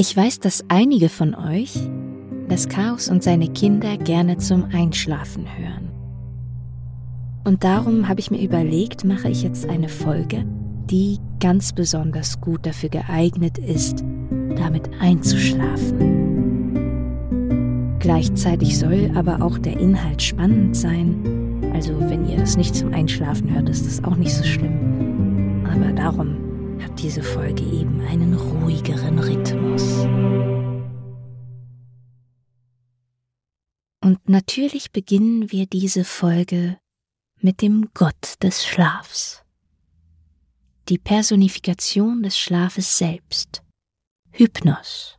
Ich weiß, dass einige von euch das Chaos und seine Kinder gerne zum Einschlafen hören. Und darum habe ich mir überlegt, mache ich jetzt eine Folge, die ganz besonders gut dafür geeignet ist, damit einzuschlafen. Gleichzeitig soll aber auch der Inhalt spannend sein. Also wenn ihr das nicht zum Einschlafen hört, ist das auch nicht so schlimm. Aber darum hat diese Folge eben einen ruhigeren Rhythmus. Und natürlich beginnen wir diese Folge mit dem Gott des Schlafs. Die Personifikation des Schlafes selbst. Hypnos.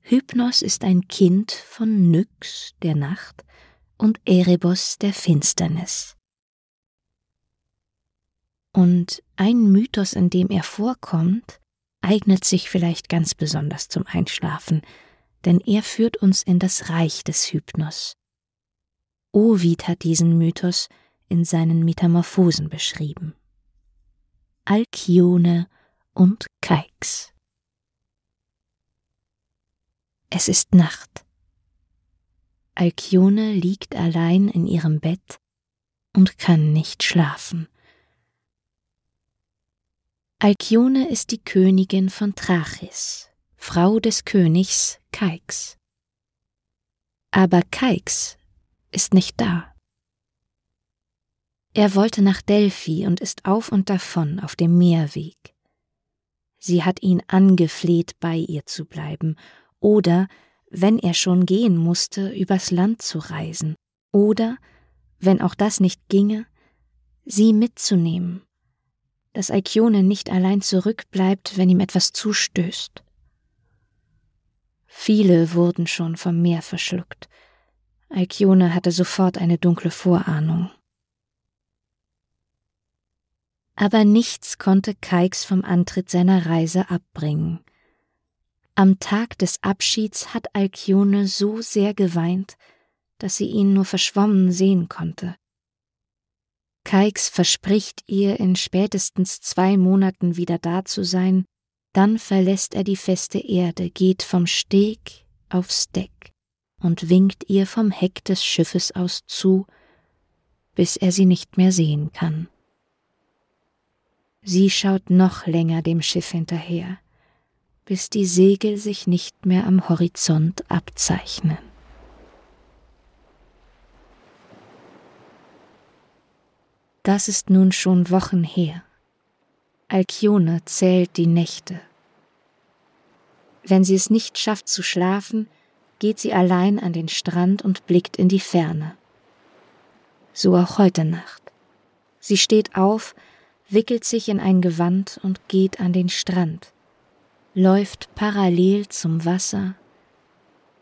Hypnos ist ein Kind von Nyx, der Nacht, und Erebos, der Finsternis. Und ein Mythos, in dem er vorkommt, eignet sich vielleicht ganz besonders zum Einschlafen, denn er führt uns in das Reich des Hypnos. Ovid hat diesen Mythos in seinen Metamorphosen beschrieben. Alkione und Keix. Es ist Nacht. Alkione liegt allein in ihrem Bett und kann nicht schlafen. Alkione ist die Königin von Trachis, Frau des Königs Keix. Aber Keix ist nicht da. Er wollte nach Delphi und ist auf und davon auf dem Meerweg. Sie hat ihn angefleht, bei ihr zu bleiben, oder, wenn er schon gehen musste, übers Land zu reisen, oder, wenn auch das nicht ginge, sie mitzunehmen dass Alkione nicht allein zurückbleibt, wenn ihm etwas zustößt. Viele wurden schon vom Meer verschluckt. Alkione hatte sofort eine dunkle Vorahnung. Aber nichts konnte Keix vom Antritt seiner Reise abbringen. Am Tag des Abschieds hat Alkione so sehr geweint, dass sie ihn nur verschwommen sehen konnte. Keix verspricht ihr, in spätestens zwei Monaten wieder da zu sein, dann verlässt er die feste Erde, geht vom Steg aufs Deck und winkt ihr vom Heck des Schiffes aus zu, bis er sie nicht mehr sehen kann. Sie schaut noch länger dem Schiff hinterher, bis die Segel sich nicht mehr am Horizont abzeichnen. Das ist nun schon Wochen her. Alkione zählt die Nächte. Wenn sie es nicht schafft zu schlafen, geht sie allein an den Strand und blickt in die Ferne. So auch heute Nacht. Sie steht auf, wickelt sich in ein Gewand und geht an den Strand, läuft parallel zum Wasser,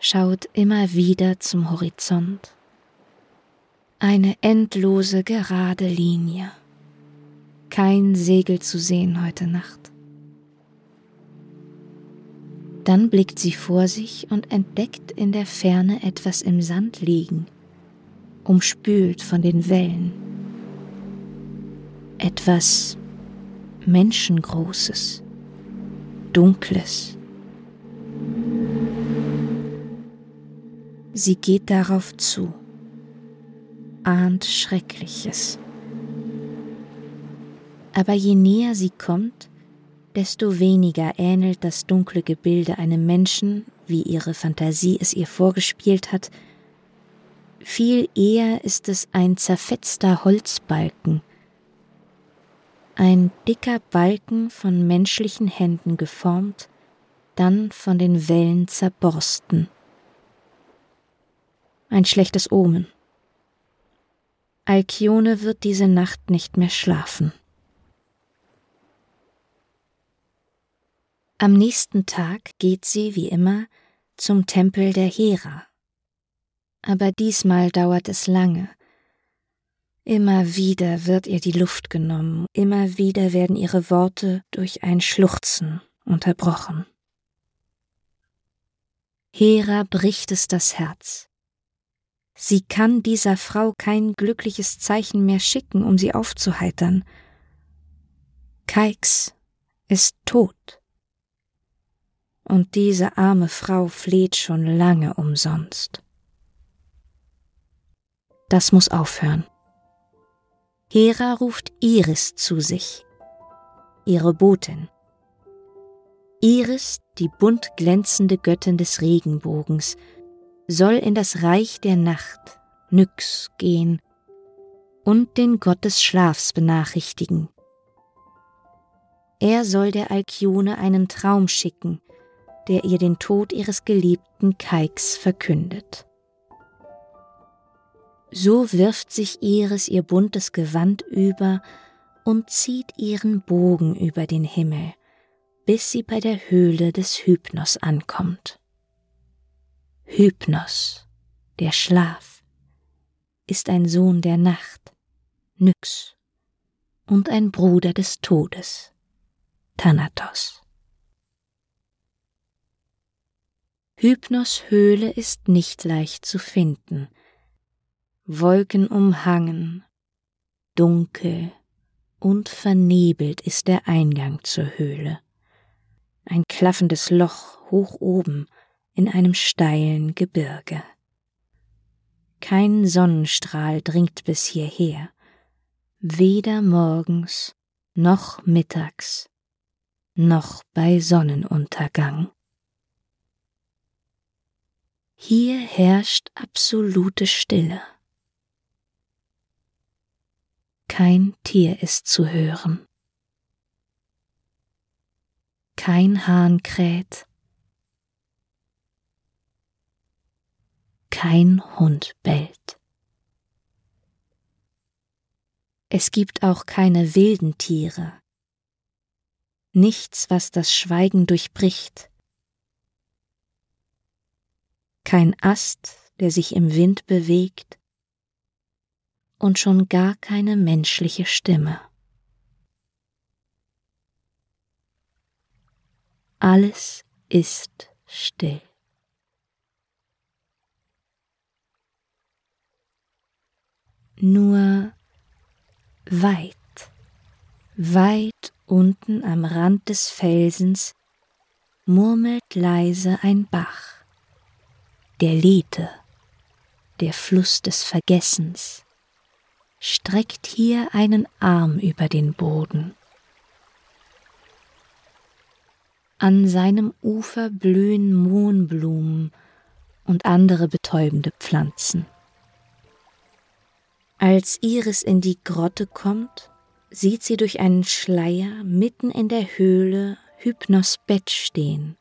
schaut immer wieder zum Horizont eine endlose gerade Linie. Kein Segel zu sehen heute Nacht. Dann blickt sie vor sich und entdeckt in der Ferne etwas im Sand liegen, umspült von den Wellen. Etwas Menschengroßes, Dunkles. Sie geht darauf zu ahnt Schreckliches. Aber je näher sie kommt, desto weniger ähnelt das dunkle Gebilde einem Menschen, wie ihre Fantasie es ihr vorgespielt hat, viel eher ist es ein zerfetzter Holzbalken, ein dicker Balken von menschlichen Händen geformt, dann von den Wellen zerborsten. Ein schlechtes Omen. Alkione wird diese Nacht nicht mehr schlafen. Am nächsten Tag geht sie, wie immer, zum Tempel der Hera. Aber diesmal dauert es lange. Immer wieder wird ihr die Luft genommen, immer wieder werden ihre Worte durch ein Schluchzen unterbrochen. Hera bricht es das Herz. Sie kann dieser Frau kein glückliches Zeichen mehr schicken, um sie aufzuheitern. Keix ist tot. und diese arme Frau fleht schon lange umsonst. Das muss aufhören. Hera ruft Iris zu sich, ihre Botin. Iris, die bunt glänzende Göttin des Regenbogens, soll in das Reich der Nacht, Nyx, gehen und den Gott des Schlafs benachrichtigen. Er soll der Alkione einen Traum schicken, der ihr den Tod ihres geliebten Keiks verkündet. So wirft sich Iris ihr buntes Gewand über und zieht ihren Bogen über den Himmel, bis sie bei der Höhle des Hypnos ankommt. Hypnos, der Schlaf, ist ein Sohn der Nacht, Nyx, und ein Bruder des Todes, Thanatos. Hypnos Höhle ist nicht leicht zu finden, Wolken umhangen, dunkel und vernebelt ist der Eingang zur Höhle. Ein klaffendes Loch hoch oben in einem steilen Gebirge. Kein Sonnenstrahl dringt bis hierher, weder morgens noch mittags noch bei Sonnenuntergang. Hier herrscht absolute Stille. Kein Tier ist zu hören. Kein Hahn kräht. Kein Hund bellt. Es gibt auch keine wilden Tiere. Nichts, was das Schweigen durchbricht. Kein Ast, der sich im Wind bewegt und schon gar keine menschliche Stimme. Alles ist still. Nur weit, weit unten am Rand des Felsens murmelt leise ein Bach, der Lethe, der Fluss des Vergessens streckt hier einen Arm über den Boden. An seinem Ufer blühen Mohnblumen und andere betäubende Pflanzen. Als Iris in die Grotte kommt, sieht sie durch einen Schleier mitten in der Höhle Hypnos Bett stehen,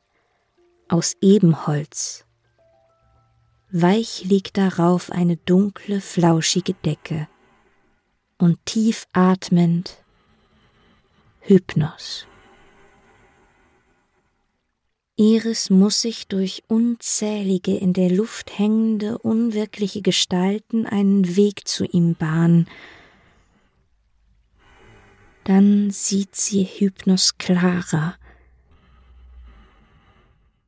aus Ebenholz. Weich liegt darauf eine dunkle, flauschige Decke, und tief atmend Hypnos. Iris muss sich durch unzählige in der Luft hängende, unwirkliche Gestalten einen Weg zu ihm bahnen. Dann sieht sie Hypnos klarer.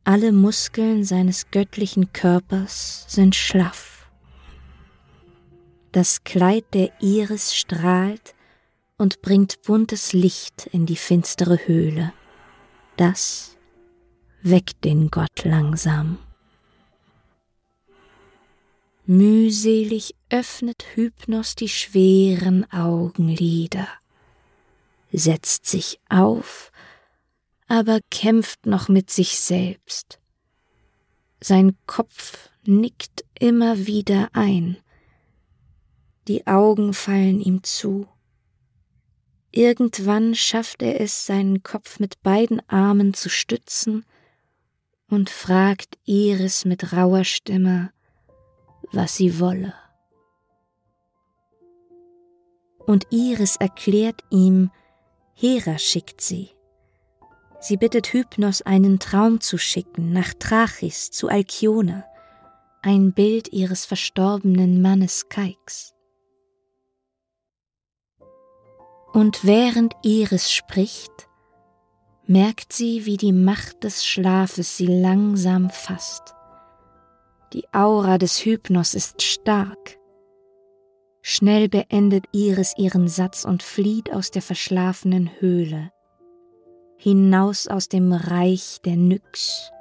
Alle Muskeln seines göttlichen Körpers sind schlaff. Das Kleid der Iris strahlt und bringt buntes Licht in die finstere Höhle. Das weckt den Gott langsam. Mühselig öffnet Hypnos die schweren Augenlider, setzt sich auf, aber kämpft noch mit sich selbst. Sein Kopf nickt immer wieder ein, die Augen fallen ihm zu. Irgendwann schafft er es, seinen Kopf mit beiden Armen zu stützen und fragt Iris mit rauer Stimme, was sie wolle. Und Iris erklärt ihm, Hera schickt sie. Sie bittet Hypnos, einen Traum zu schicken nach Trachis zu Alkione, ein Bild ihres verstorbenen Mannes Keiks. Und während Iris spricht, merkt sie, wie die Macht des Schlafes sie langsam fasst. Die Aura des Hypnos ist stark. Schnell beendet Iris ihren Satz und flieht aus der verschlafenen Höhle. hinaus aus dem Reich der Nyx,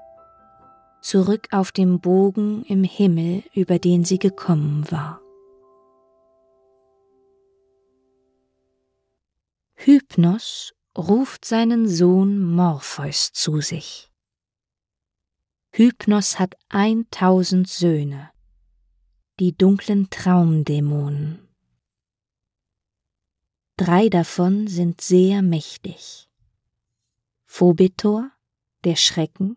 zurück auf dem Bogen im Himmel, über den sie gekommen war. Hypnos ruft seinen Sohn Morpheus zu sich. Hypnos hat eintausend Söhne, die dunklen Traumdämonen. Drei davon sind sehr mächtig. Phobetor, der Schrecken,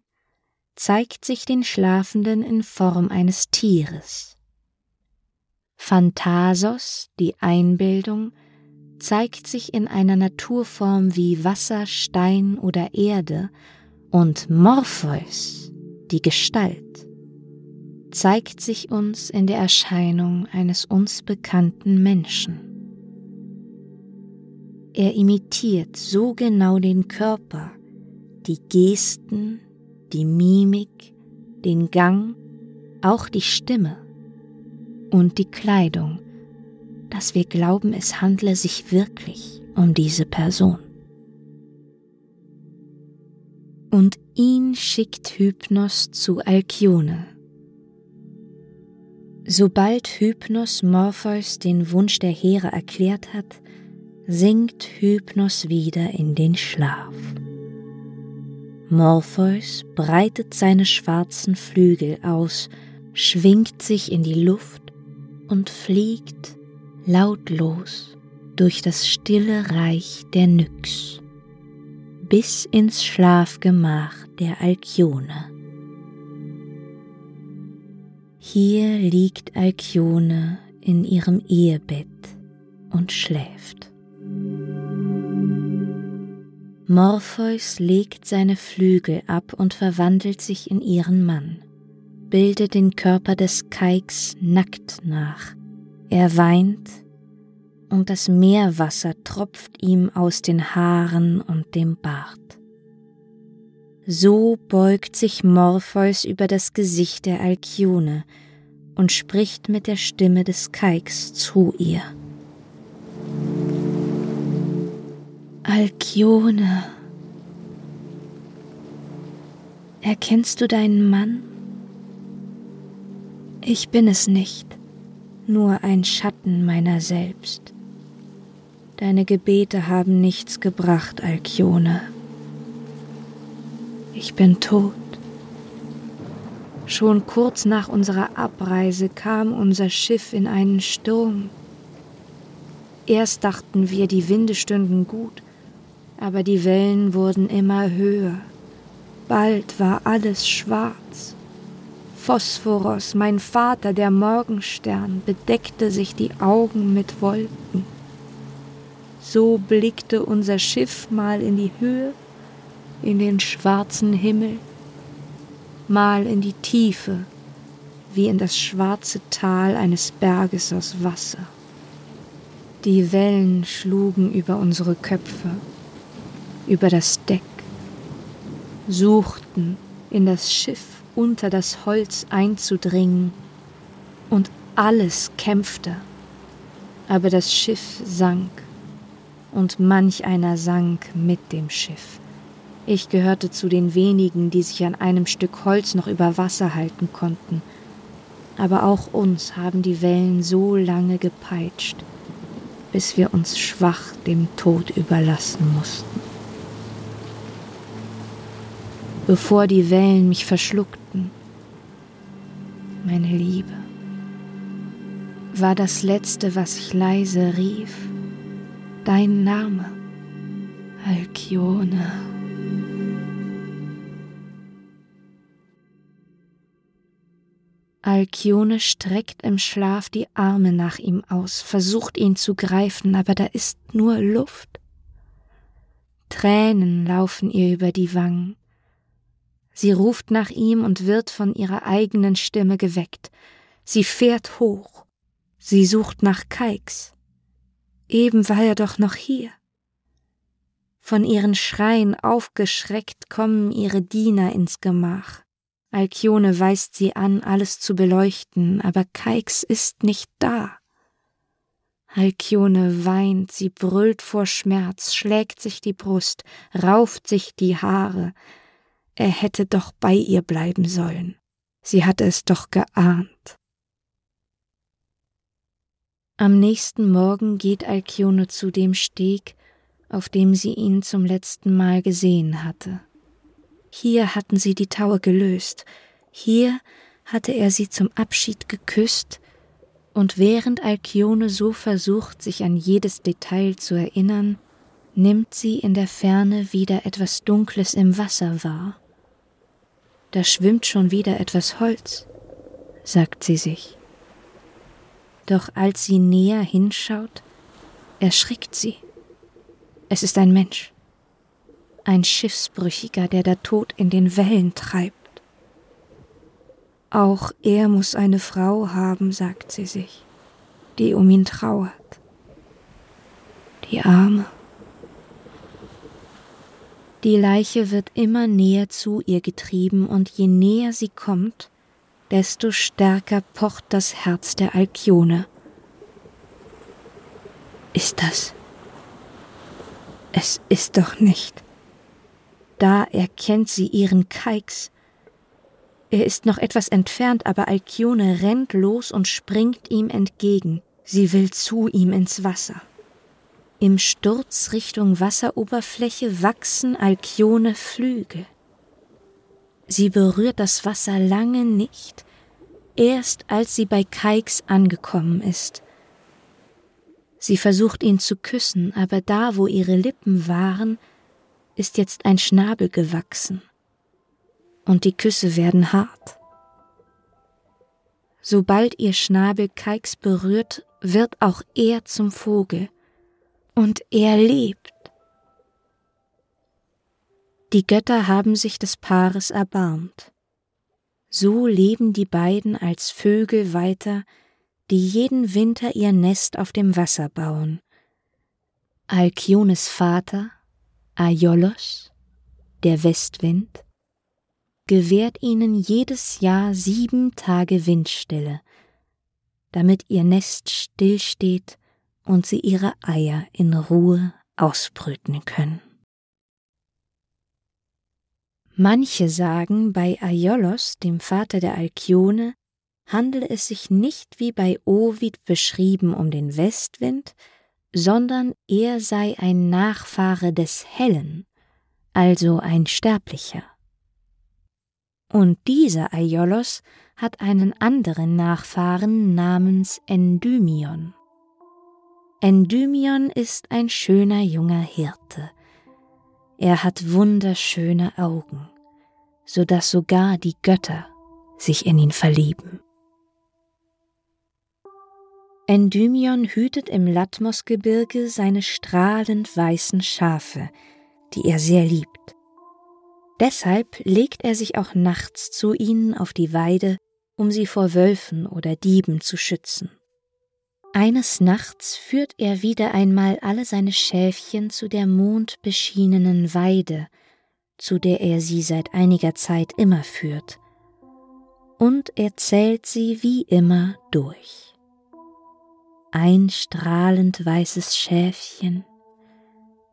zeigt sich den Schlafenden in Form eines Tieres. Phantasos, die Einbildung, zeigt sich in einer Naturform wie Wasser, Stein oder Erde und Morpheus, die Gestalt, zeigt sich uns in der Erscheinung eines uns bekannten Menschen. Er imitiert so genau den Körper, die Gesten, die Mimik, den Gang, auch die Stimme und die Kleidung, dass wir glauben, es handle sich wirklich um diese Person. Und ihn schickt Hypnos zu Alkione. Sobald Hypnos Morpheus den Wunsch der Heere erklärt hat, sinkt Hypnos wieder in den Schlaf. Morpheus breitet seine schwarzen Flügel aus, schwingt sich in die Luft und fliegt lautlos durch das stille Reich der Nyx bis ins Schlafgemach der Alkione. Hier liegt Alkione in ihrem Ehebett und schläft. Morpheus legt seine Flügel ab und verwandelt sich in ihren Mann, bildet den Körper des Keiks nackt nach, er weint, und das Meerwasser tropft ihm aus den Haaren und dem Bart. So beugt sich Morpheus über das Gesicht der Alkione und spricht mit der Stimme des Keiks zu ihr. Alkione, erkennst du deinen Mann? Ich bin es nicht nur ein Schatten meiner selbst. Deine Gebete haben nichts gebracht, Alkione. Ich bin tot. Schon kurz nach unserer Abreise kam unser Schiff in einen Sturm. Erst dachten wir, die Winde stünden gut, aber die Wellen wurden immer höher. Bald war alles schwarz. Phosphoros, mein Vater, der Morgenstern, bedeckte sich die Augen mit Wolken. So blickte unser Schiff mal in die Höhe, in den schwarzen Himmel, mal in die Tiefe, wie in das schwarze Tal eines Berges aus Wasser. Die Wellen schlugen über unsere Köpfe, über das Deck, suchten in das Schiff unter das Holz einzudringen, und alles kämpfte, aber das Schiff sank, und manch einer sank mit dem Schiff. Ich gehörte zu den wenigen, die sich an einem Stück Holz noch über Wasser halten konnten, aber auch uns haben die Wellen so lange gepeitscht, bis wir uns schwach dem Tod überlassen mussten. Bevor die Wellen mich verschluckten, meine Liebe, war das Letzte, was ich leise rief, dein Name, Alkione. Alkione streckt im Schlaf die Arme nach ihm aus, versucht ihn zu greifen, aber da ist nur Luft. Tränen laufen ihr über die Wangen. Sie ruft nach ihm und wird von ihrer eigenen Stimme geweckt. Sie fährt hoch. Sie sucht nach Keiks. Eben war er doch noch hier. Von ihren Schreien aufgeschreckt kommen ihre Diener ins Gemach. Alkione weist sie an, alles zu beleuchten, aber Keiks ist nicht da. Alkione weint, sie brüllt vor Schmerz, schlägt sich die Brust, rauft sich die Haare. Er hätte doch bei ihr bleiben sollen. Sie hatte es doch geahnt. Am nächsten Morgen geht Alkione zu dem Steg, auf dem sie ihn zum letzten Mal gesehen hatte. Hier hatten sie die Taue gelöst, hier hatte er sie zum Abschied geküsst, und während Alkione so versucht, sich an jedes Detail zu erinnern, nimmt sie in der Ferne wieder etwas Dunkles im Wasser wahr. Da schwimmt schon wieder etwas Holz, sagt sie sich. Doch als sie näher hinschaut, erschrickt sie. Es ist ein Mensch, ein Schiffsbrüchiger, der da tot in den Wellen treibt. Auch er muss eine Frau haben, sagt sie sich, die um ihn trauert. Die Arme. Die Leiche wird immer näher zu ihr getrieben, und je näher sie kommt, desto stärker pocht das Herz der Alkione. Ist das? Es ist doch nicht. Da erkennt sie ihren Keiks, er ist noch etwas entfernt, aber Alkione rennt los und springt ihm entgegen. Sie will zu ihm ins Wasser. Im Sturz Richtung Wasseroberfläche wachsen Alkione Flügel. Sie berührt das Wasser lange nicht, erst als sie bei Keiks angekommen ist. Sie versucht ihn zu küssen, aber da, wo ihre Lippen waren, ist jetzt ein Schnabel gewachsen und die Küsse werden hart. Sobald ihr Schnabel Keiks berührt, wird auch er zum Vogel, und er lebt. Die Götter haben sich des Paares erbarmt. So leben die beiden als Vögel weiter, die jeden Winter ihr Nest auf dem Wasser bauen. Alkiones Vater, Aiolos, der Westwind, gewährt ihnen jedes Jahr sieben Tage Windstille, damit ihr Nest stillsteht und sie ihre Eier in Ruhe ausbrüten können. Manche sagen, bei Aiolos, dem Vater der Alkione, handele es sich nicht wie bei Ovid beschrieben um den Westwind, sondern er sei ein Nachfahre des Hellen, also ein Sterblicher. Und dieser Aiolos hat einen anderen Nachfahren namens Endymion. Endymion ist ein schöner junger Hirte. Er hat wunderschöne Augen, so dass sogar die Götter sich in ihn verlieben. Endymion hütet im Latmosgebirge seine strahlend weißen Schafe, die er sehr liebt. Deshalb legt er sich auch nachts zu ihnen auf die Weide, um sie vor Wölfen oder Dieben zu schützen. Eines Nachts führt er wieder einmal alle seine Schäfchen zu der mondbeschienenen Weide, zu der er sie seit einiger Zeit immer führt, und er zählt sie wie immer durch. Ein strahlend weißes Schäfchen,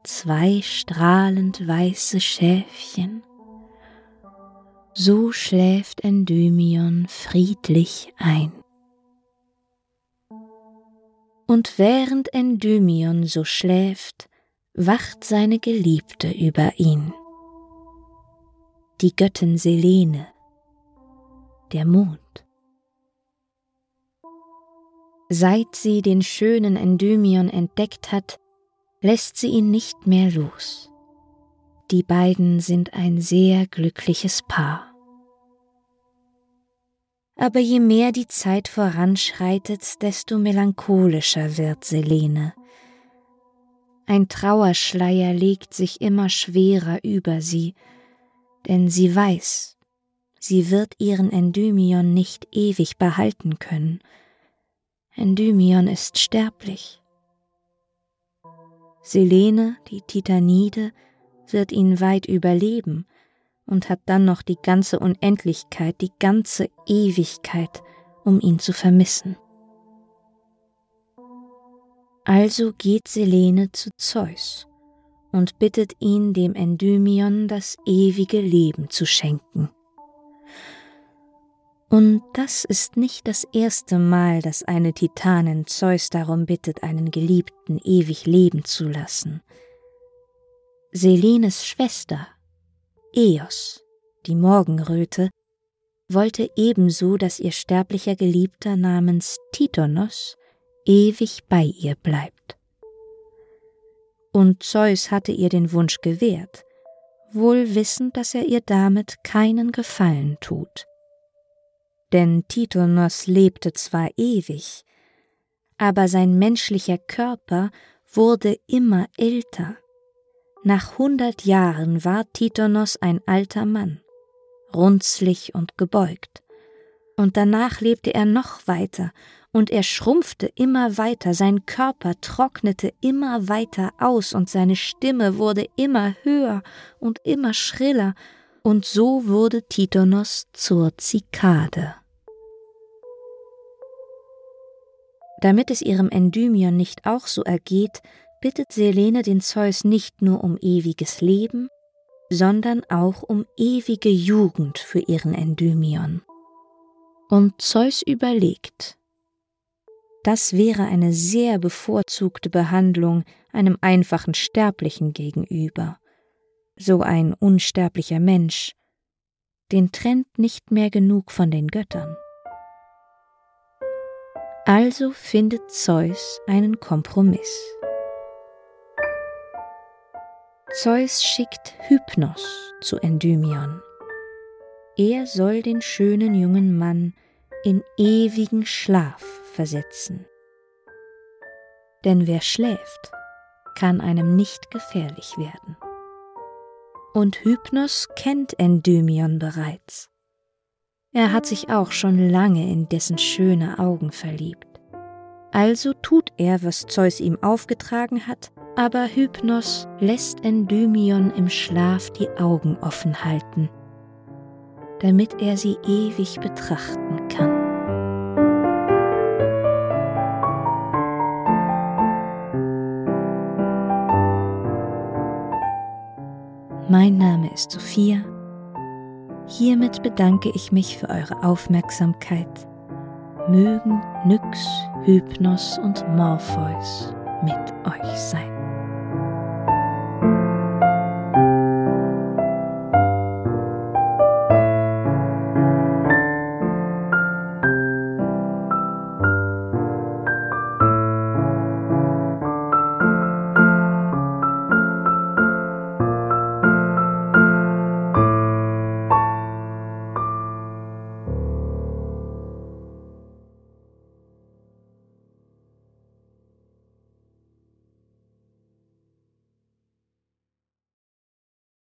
zwei strahlend weiße Schäfchen, so schläft Endymion friedlich ein. Und während Endymion so schläft, wacht seine Geliebte über ihn. Die Göttin Selene, der Mond. Seit sie den schönen Endymion entdeckt hat, lässt sie ihn nicht mehr los. Die beiden sind ein sehr glückliches Paar. Aber je mehr die Zeit voranschreitet, desto melancholischer wird Selene. Ein Trauerschleier legt sich immer schwerer über sie, denn sie weiß, sie wird ihren Endymion nicht ewig behalten können. Endymion ist sterblich. Selene, die Titanide, wird ihn weit überleben, und hat dann noch die ganze Unendlichkeit, die ganze Ewigkeit, um ihn zu vermissen. Also geht Selene zu Zeus und bittet ihn, dem Endymion das ewige Leben zu schenken. Und das ist nicht das erste Mal, dass eine Titanin Zeus darum bittet, einen Geliebten ewig leben zu lassen. Selenes Schwester, Eos, die Morgenröte, wollte ebenso, dass ihr sterblicher Geliebter namens Titonos ewig bei ihr bleibt. Und Zeus hatte ihr den Wunsch gewährt, wohl wissend, dass er ihr damit keinen Gefallen tut. Denn Titonos lebte zwar ewig, aber sein menschlicher Körper wurde immer älter. Nach hundert Jahren war Titonos ein alter Mann, runzlig und gebeugt, und danach lebte er noch weiter und er schrumpfte immer weiter, sein Körper trocknete immer weiter aus und seine Stimme wurde immer höher und immer schriller, und so wurde Titonos zur Zikade. Damit es ihrem Endymion nicht auch so ergeht, bittet Selene den Zeus nicht nur um ewiges Leben, sondern auch um ewige Jugend für ihren Endymion. Und Zeus überlegt, das wäre eine sehr bevorzugte Behandlung einem einfachen Sterblichen gegenüber. So ein unsterblicher Mensch, den trennt nicht mehr genug von den Göttern. Also findet Zeus einen Kompromiss. Zeus schickt Hypnos zu Endymion. Er soll den schönen jungen Mann in ewigen Schlaf versetzen. Denn wer schläft, kann einem nicht gefährlich werden. Und Hypnos kennt Endymion bereits. Er hat sich auch schon lange in dessen schöne Augen verliebt. Also tut er, was Zeus ihm aufgetragen hat, aber Hypnos lässt Endymion im Schlaf die Augen offen halten, damit er sie ewig betrachten kann. Mein Name ist Sophia. Hiermit bedanke ich mich für eure Aufmerksamkeit. Mögen Nyx, Hypnos und Morpheus mit euch sein.